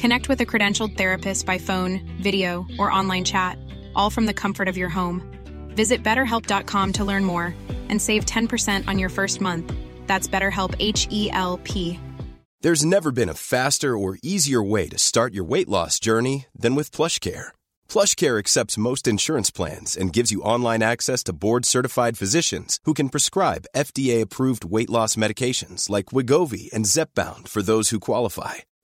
Connect with a credentialed therapist by phone, video, or online chat, all from the comfort of your home. Visit betterhelp.com to learn more and save 10% on your first month. That's BetterHelp H E L P. There's never been a faster or easier way to start your weight loss journey than with PlushCare. PlushCare accepts most insurance plans and gives you online access to board-certified physicians who can prescribe FDA-approved weight loss medications like Wigovi and Zepbound for those who qualify.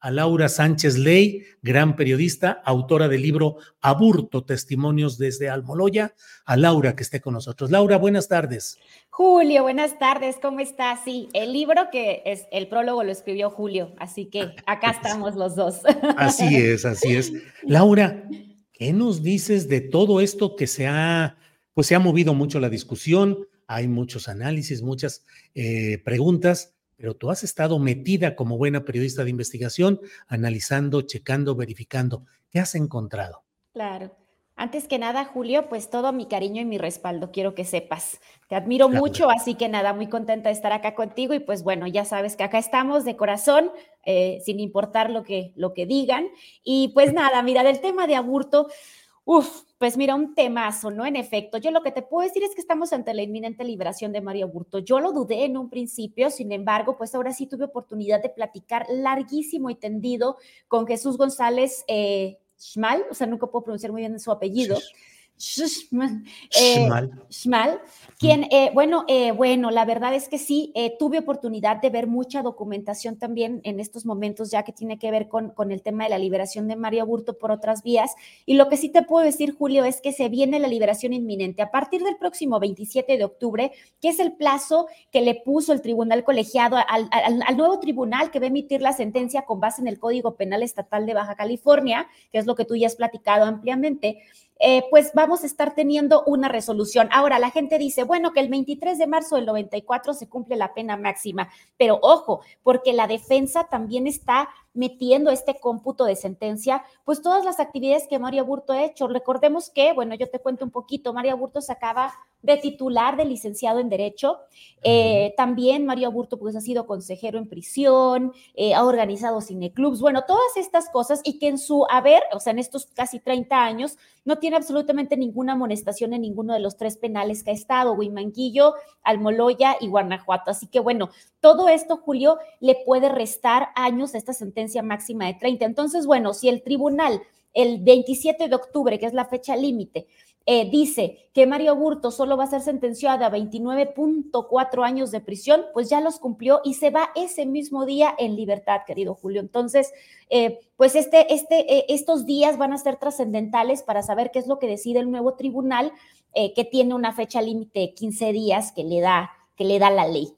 a Laura Sánchez Ley, gran periodista, autora del libro Aburto, Testimonios desde Almoloya. A Laura que esté con nosotros. Laura, buenas tardes. Julio, buenas tardes, ¿cómo estás? Sí, el libro que es el prólogo lo escribió Julio, así que acá estamos los dos. Así es, así es. Laura, ¿qué nos dices de todo esto que se ha, pues se ha movido mucho la discusión? Hay muchos análisis, muchas eh, preguntas pero tú has estado metida como buena periodista de investigación, analizando, checando, verificando. ¿Qué has encontrado? Claro. Antes que nada, Julio, pues todo mi cariño y mi respaldo, quiero que sepas. Te admiro mucho, así que nada, muy contenta de estar acá contigo y pues bueno, ya sabes que acá estamos de corazón, eh, sin importar lo que, lo que digan. Y pues nada, mira, del tema de aburto, Uf, pues mira, un temazo, ¿no? En efecto, yo lo que te puedo decir es que estamos ante la inminente liberación de Mario Burto. Yo lo dudé en un principio, sin embargo, pues ahora sí tuve oportunidad de platicar larguísimo y tendido con Jesús González eh, Schmal, o sea, nunca puedo pronunciar muy bien su apellido. Schmal, eh, quien, eh, bueno, eh, bueno, la verdad es que sí, tuve oportunidad de ver mucha documentación también en estos momentos, ya que tiene que ver con, con el tema de la liberación de Mario Burto por otras vías. Y lo que sí te puedo decir, Julio, es que se viene la liberación inminente. A partir del próximo 27 de octubre, que es el plazo que le puso el tribunal colegiado al, al nuevo tribunal que va a emitir la sentencia con base en el Código Penal Estatal de Baja California, que es lo que tú ya has platicado ampliamente eh, pues vamos a estar teniendo una resolución. Ahora, la gente dice, bueno, que el 23 de marzo del 94 se cumple la pena máxima, pero ojo, porque la defensa también está metiendo este cómputo de sentencia, pues todas las actividades que María Burto ha hecho. Recordemos que, bueno, yo te cuento un poquito, María Burto se acaba de titular de licenciado en Derecho. Eh, también María Burto pues ha sido consejero en prisión, eh, ha organizado cineclubs, bueno, todas estas cosas y que en su haber, o sea, en estos casi 30 años, no tiene absolutamente ninguna amonestación en ninguno de los tres penales que ha estado, Huimanguillo, Almoloya y Guanajuato. Así que bueno, todo esto, Julio, le puede restar años a esta sentencia máxima de 30. Entonces, bueno, si el tribunal el 27 de octubre, que es la fecha límite, eh, dice que Mario Burto solo va a ser sentenciado a 29.4 años de prisión, pues ya los cumplió y se va ese mismo día en libertad, querido Julio. Entonces, eh, pues este, este, eh, estos días van a ser trascendentales para saber qué es lo que decide el nuevo tribunal, que tiene una fecha límite de 15 días que le da, que le da la ley.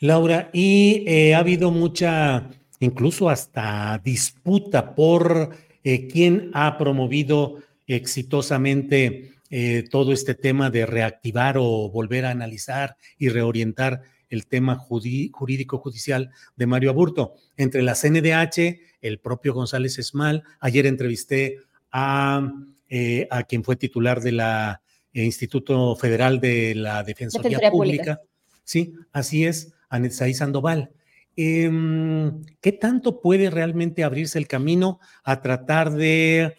Laura, y ha habido mucha, incluso hasta disputa por eh, quién ha promovido exitosamente eh, todo este tema de reactivar o volver a analizar y reorientar el tema jurídico judicial de Mario Aburto. Entre la CNDH, el propio González Esmal, ayer entrevisté a, a quien fue titular de la Instituto Federal de la Defensoría, Pública. Sí, así es, Anetzaí Sandoval. Em, ¿Qué tanto puede realmente abrirse el camino a tratar de,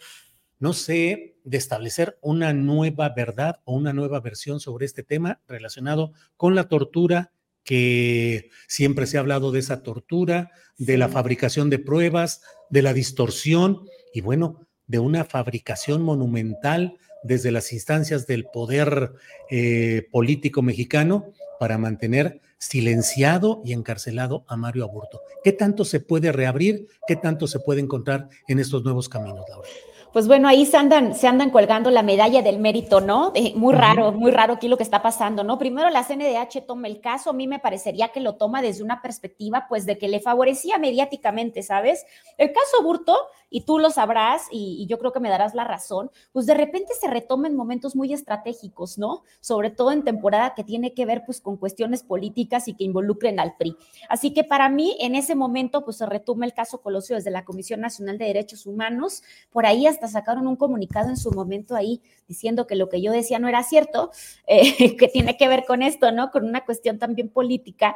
no sé, de establecer una nueva verdad o una nueva versión sobre este tema relacionado con la tortura, que siempre se ha hablado de esa tortura, de la fabricación de pruebas, de la distorsión y bueno, de una fabricación monumental desde las instancias del poder eh, político mexicano para mantener silenciado y encarcelado a Mario Aburto. ¿Qué tanto se puede reabrir? ¿Qué tanto se puede encontrar en estos nuevos caminos, Laura? pues bueno, ahí se andan, se andan colgando la medalla del mérito, ¿no? muy raro, muy raro aquí lo que está pasando, ¿no? Primero la CNDH toma el caso, a mí me parecería que lo toma desde una perspectiva, pues, de que le favorecía mediáticamente, ¿sabes? El caso Burto, y tú lo sabrás, y, yo creo que me darás la razón, pues de repente se retoma en momentos muy estratégicos, ¿no? Sobre todo en temporada que tiene que ver, pues, con cuestiones políticas y que involucren al PRI. Así que para mí, en ese momento, pues, se retoma el caso Colosio desde la Comisión Nacional de Derechos Humanos, por ahí hasta sacaron un comunicado en su momento ahí diciendo que lo que yo decía no era cierto, eh, que tiene que ver con esto, ¿no? Con una cuestión también política.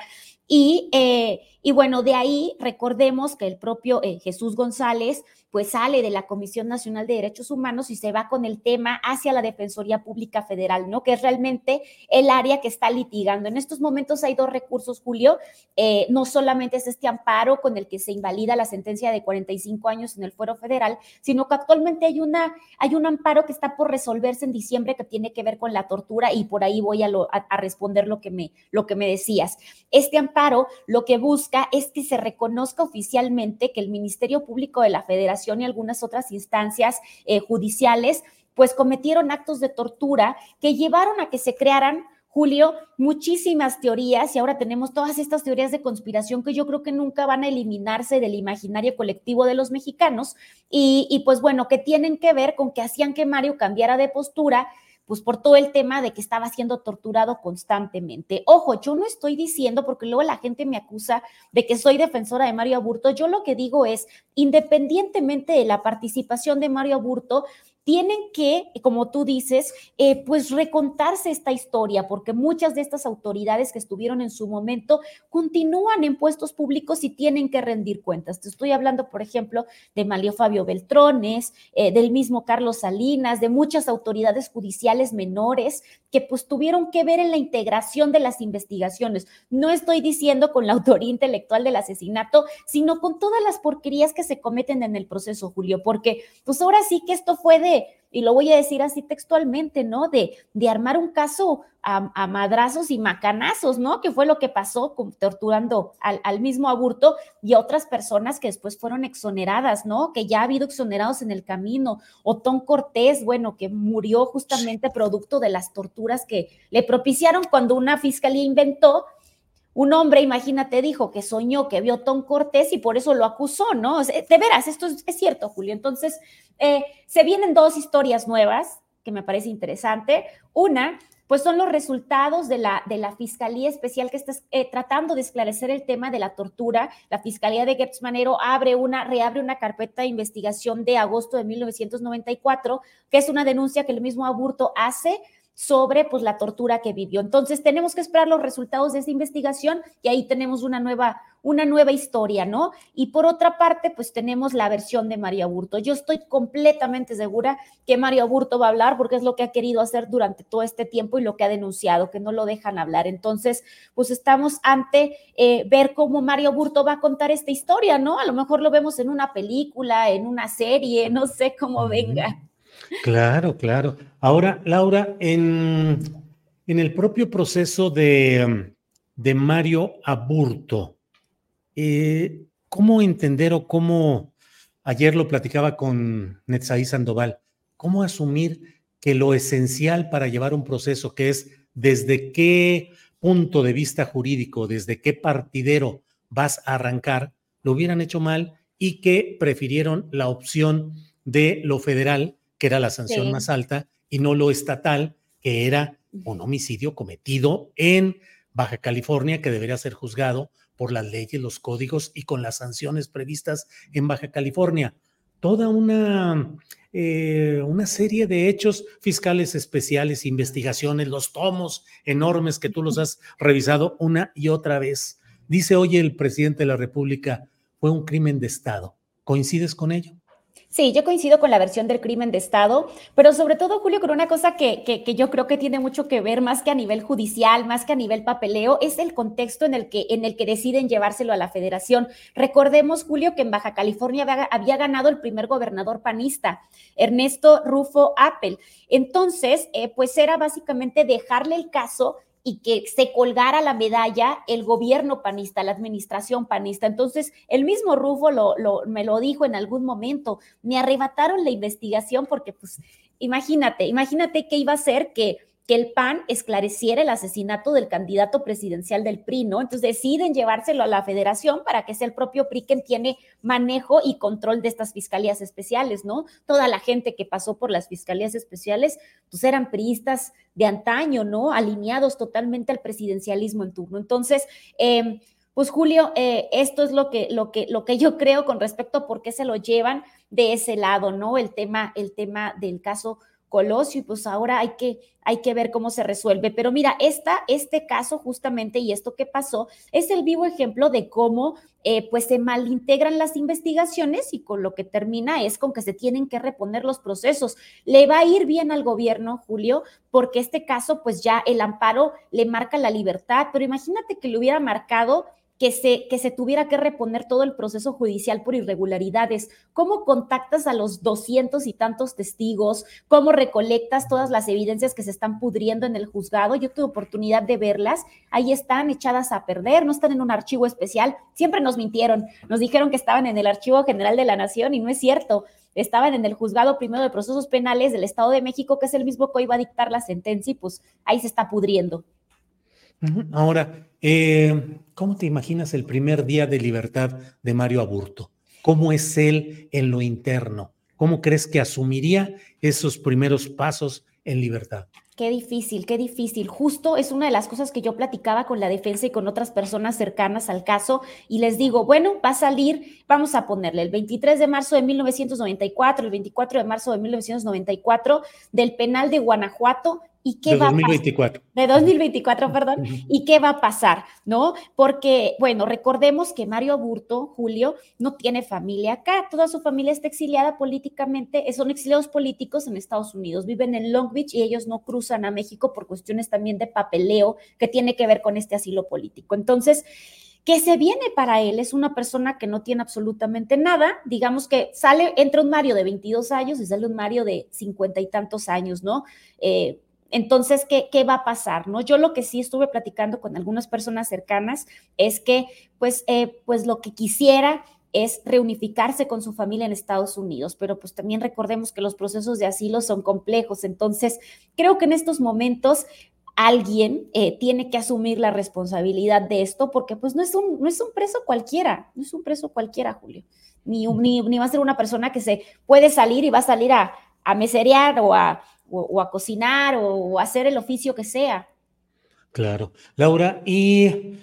Y, eh, y bueno, de ahí recordemos que el propio eh, Jesús González pues sale de la Comisión Nacional de Derechos Humanos y se va con el tema hacia la Defensoría Pública Federal, ¿no? Que es realmente el área que está litigando. En estos momentos hay dos recursos, Julio. Eh, no solamente es este amparo con el que se invalida la sentencia de 45 años en el fuero federal, sino que actualmente hay, una, hay un amparo que está por resolverse en diciembre que tiene que ver con la tortura y por ahí voy a, a responder lo que, me, lo que me decías. Este amparo lo que busca es que se reconozca oficialmente que el Ministerio Público de la Federación y algunas otras instancias eh, judiciales, pues cometieron actos de tortura que llevaron a que se crearan Julio, muchísimas teorías y ahora tenemos todas estas teorías de conspiración que yo creo que nunca van a eliminarse del imaginario colectivo de los mexicanos y, y, pues bueno, que tienen que ver con que hacían que Mario cambiara de postura pues por todo el tema de que estaba siendo torturado constantemente. Ojo, yo no estoy diciendo, porque luego la gente me acusa de que soy defensora de Mario Aburto, yo lo que digo es, independientemente de la participación de Mario Aburto, tienen que, como tú dices, eh, pues recontarse esta historia, porque muchas de estas autoridades que estuvieron en su momento continúan en puestos públicos y tienen que rendir cuentas. Te estoy hablando, por ejemplo, de Malio Fabio Beltrones, eh, del mismo Carlos Salinas, de muchas autoridades judiciales menores que pues tuvieron que ver en la integración de las investigaciones. No estoy diciendo con la autoría intelectual del asesinato, sino con todas las porquerías que se cometen en el proceso, Julio, porque pues ahora sí que esto fue de y lo voy a decir así textualmente, ¿no? De, de armar un caso a, madrazos y macanazos, ¿no? Que fue lo que pasó torturando al, al, mismo aburto y a otras personas que después fueron exoneradas, ¿no? Que ya ha habido exonerados en el camino. Otón Cortés, bueno, que murió justamente producto de las torturas que le propiciaron cuando una fiscalía inventó un hombre, imagínate, dijo que soñó que vio Tom Cortés y por eso lo acusó, ¿no? De veras, esto es, cierto, Julio. Entonces, eh, se vienen dos historias nuevas que me parece interesante. Una, pues son los resultados de la, de la Fiscalía Especial que está eh, tratando de esclarecer el tema de la tortura. La Fiscalía de Gertz Manero abre una, reabre una carpeta de investigación de agosto de 1994, que es una denuncia que el mismo Aburto hace sobre pues la tortura que vivió. Entonces tenemos que esperar los resultados de esa investigación y ahí tenemos una nueva una nueva historia, ¿no? Y por otra parte, pues tenemos la versión de María Burto. Yo estoy completamente segura que María Burto va a hablar porque es lo que ha querido hacer durante todo este tiempo y lo que ha denunciado, que no lo dejan hablar. Entonces, pues estamos ante eh, ver cómo Mario Burto va a contar esta historia, ¿no? A lo mejor lo vemos en una película, en una serie, no sé cómo venga. Claro, claro. Ahora, Laura, en, en el propio proceso de, de Mario Aburto, eh, ¿cómo entender o cómo, ayer lo platicaba con Netzaí Sandoval, cómo asumir que lo esencial para llevar un proceso, que es desde qué punto de vista jurídico, desde qué partidero vas a arrancar, lo hubieran hecho mal y que prefirieron la opción de lo federal, que era la sanción más alta, y no lo estatal, que era un homicidio cometido en Baja California, que debería ser juzgado por las leyes, los códigos y con las sanciones previstas en Baja California. Toda una, eh, una serie de hechos fiscales especiales, investigaciones, los tomos enormes que tú los has revisado una y otra vez. Dice hoy el presidente de la República, fue un crimen de Estado. ¿Coincides con ello? Sí, yo coincido con la versión del crimen de Estado, pero sobre todo, Julio, con una cosa que, que, yo creo que tiene mucho que ver, más que a nivel judicial, más que a nivel papeleo, es el contexto en el que, en el que deciden llevárselo a la federación. Recordemos, Julio, que en Baja California había, ganado el primer gobernador panista, Ernesto Rufo Appel. Entonces, eh, pues era básicamente dejarle el caso y que se colgara la medalla el gobierno panista, la administración panista. Entonces, el mismo Rufo lo, me lo dijo en algún momento, me arrebataron la investigación porque, pues, imagínate, imagínate qué iba a ser que que el PAN esclareciera el asesinato del candidato presidencial del PRI, ¿no? Entonces deciden llevárselo a la federación para que sea el propio PRI quien tiene manejo y control de estas fiscalías especiales, ¿no? Toda la gente que pasó por las fiscalías especiales, pues eran priistas de antaño, ¿no? Alineados totalmente al presidencialismo en turno. Entonces, eh, pues Julio, eh, esto es lo que, lo, que, lo que yo creo con respecto a por qué se lo llevan de ese lado, ¿no? El tema, el tema del caso Colosio y pues ahora hay que, hay que ver cómo se resuelve. Pero mira, esta, este caso justamente y esto que pasó es el vivo ejemplo de cómo eh, pues se malintegran las investigaciones y con lo que termina es con que se tienen que reponer los procesos. Le va a ir bien al gobierno, Julio, porque este caso pues ya el amparo le marca la libertad, pero imagínate que le hubiera marcado que se, que se tuviera que reponer todo el proceso judicial por irregularidades. ¿Cómo contactas a los doscientos y tantos testigos? ¿Cómo recolectas todas las evidencias que se están pudriendo en el juzgado? Yo tuve oportunidad de verlas. Ahí están echadas a perder, no están en un archivo especial. Siempre nos mintieron. Nos dijeron que estaban en el Archivo General de la Nación y no es cierto estaban en el juzgado primero de procesos penales del Estado de México, que es el mismo que va a dictar la sentencia, y pues ahí se está pudriendo. Ahora, eh, ¿cómo te imaginas el primer día de libertad de Mario Aburto? ¿Cómo es él en lo interno? ¿Cómo crees que asumiría esos primeros pasos en libertad? Qué difícil, qué difícil. Justo es una de las cosas que yo platicaba con la defensa y con otras personas cercanas al caso y les digo, bueno, va a salir, vamos a ponerle el 23 de marzo de 1994, el 24 de marzo de 1994 del penal de Guanajuato ¿Y qué va a pasar? De 2024, perdón. ¿Y qué va a pasar? ¿No? Porque, bueno, recordemos que Mario Aburto, Julio, no tiene familia acá. Toda su familia está exiliada políticamente, son exiliados políticos en Estados Unidos. Viven en Long Beach y ellos no cruzan a México por cuestiones también de papeleo que tiene que ver con este asilo político. Entonces, ¿qué se viene para él es una persona que no tiene absolutamente nada, digamos que sale, entra un Mario de 22 años y sale un Mario de 50 y tantos años, ¿no? Eh, entonces, ¿qué, ¿qué, va a pasar? ¿no? Yo lo que sí estuve platicando con algunas personas cercanas es que, pues, eh, pues lo que quisiera es reunificarse con su familia en Estados Unidos, pero pues también recordemos que los procesos de asilo son complejos, entonces creo que en estos momentos alguien eh, tiene que asumir la responsabilidad de esto porque pues no es un, no es un preso cualquiera, no es un preso cualquiera, Julio, ni, ni, ni va a ser una persona que se puede salir y va a salir a, a meserear o a o, a cocinar o, hacer el oficio que sea. Claro. Laura, y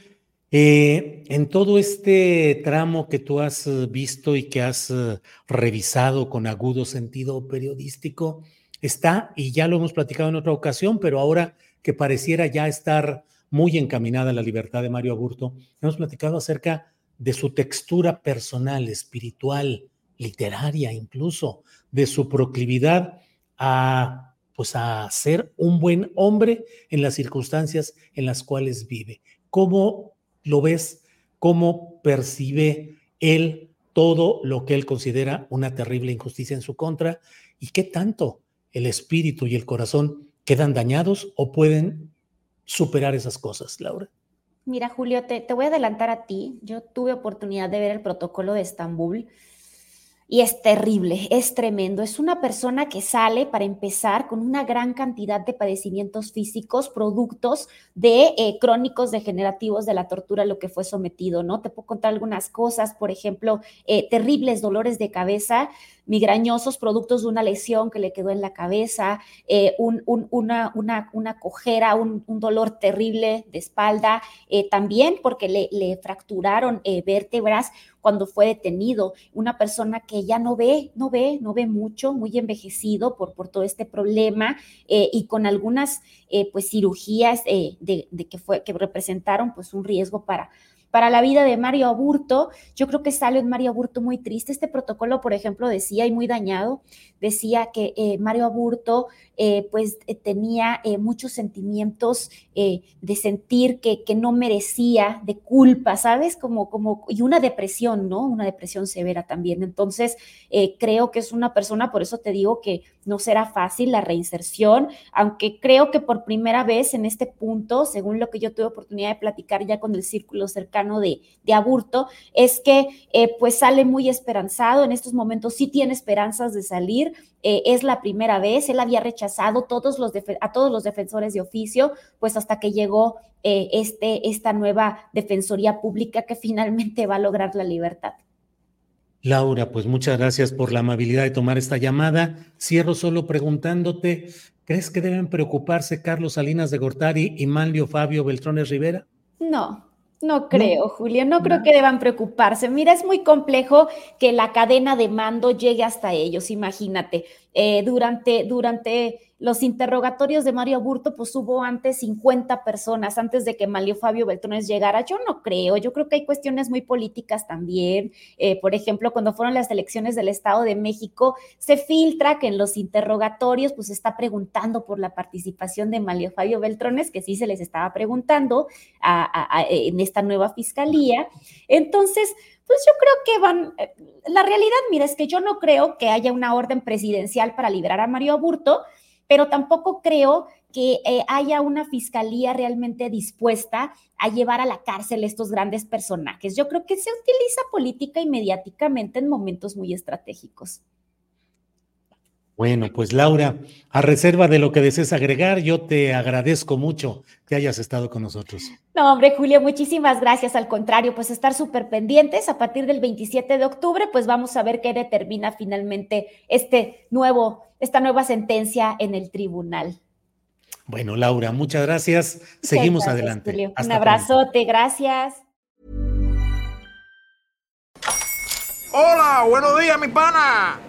eh, en todo este tramo que tú has visto y que has eh, revisado con agudo sentido periodístico, está, y ya lo hemos platicado en otra ocasión, pero ahora que pareciera ya estar muy encaminada la libertad de Mario Aburto, hemos platicado acerca de su textura personal, espiritual, literaria incluso, de su proclividad a pues a ser un buen hombre en las circunstancias en las cuales vive. ¿Cómo lo ves? ¿Cómo percibe él todo lo que él considera una terrible injusticia en su contra? ¿Y qué tanto el espíritu y el corazón quedan dañados o pueden superar esas cosas, Laura? Mira, Julio, te, te voy a adelantar a ti. Yo tuve oportunidad de ver el protocolo de Estambul Y es terrible, es tremendo. Es una persona que sale, para empezar, con una gran cantidad de padecimientos físicos, productos de eh, crónicos degenerativos de la tortura a lo que fue sometido, ¿no? Te puedo contar algunas cosas, por ejemplo, eh, terribles dolores de cabeza, migrañosos, productos de una lesión que le quedó en la cabeza, eh, una, una, una, cojera, un, dolor terrible de espalda, también porque le, le fracturaron vértebras cuando fue detenido, una persona que ya no ve, no ve, no ve mucho, muy envejecido por, por todo este problema eh, y con algunas eh, pues cirugías eh, de, de, que, fue, que representaron pues un riesgo para, para la vida de Mario Aburto, yo creo que sale un Mario Aburto muy triste. Este protocolo, por ejemplo, decía y muy dañado, decía que eh, Mario Aburto eh, pues eh, tenía muchos sentimientos de sentir que, que, no merecía, de culpa, ¿sabes? Como, como, y una depresión, ¿no? Una depresión severa también. Entonces, creo que es una persona, por eso te digo que no será fácil la reinserción, aunque creo que por primera vez en este punto, según lo que yo tuve oportunidad de platicar ya con el círculo cercano de, de Aburto, es que pues sale muy esperanzado, en estos momentos sí tiene esperanzas de salir, eh, es la primera vez, él había rechazado todos los a todos los defensores de oficio, pues hasta que llegó eh, este, esta nueva Defensoría Pública que finalmente va a lograr la libertad. Laura, pues muchas gracias por la amabilidad de tomar esta llamada. Cierro solo preguntándote, ¿crees que deben preocuparse Carlos Salinas de Gortari y Manlio Fabio Beltrones Rivera? No, no creo, Julio, no creo que deban preocuparse. Mira, es muy complejo que la cadena de mando llegue hasta ellos, imagínate. Eh, durante, durante los interrogatorios de Mario Burto, pues hubo antes 50 personas, antes de que Mario Fabio Beltrones llegara. Yo no creo, yo creo que hay cuestiones muy políticas también. Eh, por ejemplo, cuando fueron las elecciones del Estado de México, se filtra que en los interrogatorios, pues se está preguntando por la participación de Mario Fabio Beltrones, que sí se les estaba preguntando en esta nueva fiscalía. Entonces, pues yo creo que van, eh, la realidad, mira, es que yo no creo que haya una orden presidencial para liberar a Mario Aburto, pero tampoco creo que eh, haya una fiscalía realmente dispuesta a llevar a la cárcel estos grandes personajes. Yo creo que se utiliza política y mediáticamente en momentos muy estratégicos. Bueno, pues Laura, a reserva de lo que desees agregar, yo te agradezco mucho que hayas estado con nosotros. No, hombre, Julio, muchísimas gracias. Al contrario, pues estar súper pendientes. A partir del 27 de octubre, pues vamos a ver qué determina finalmente este nuevo, esta nueva sentencia en el tribunal. Bueno, Laura, muchas gracias. Seguimos adelante. Un abrazote, gracias. Hola, buenos días, mi pana.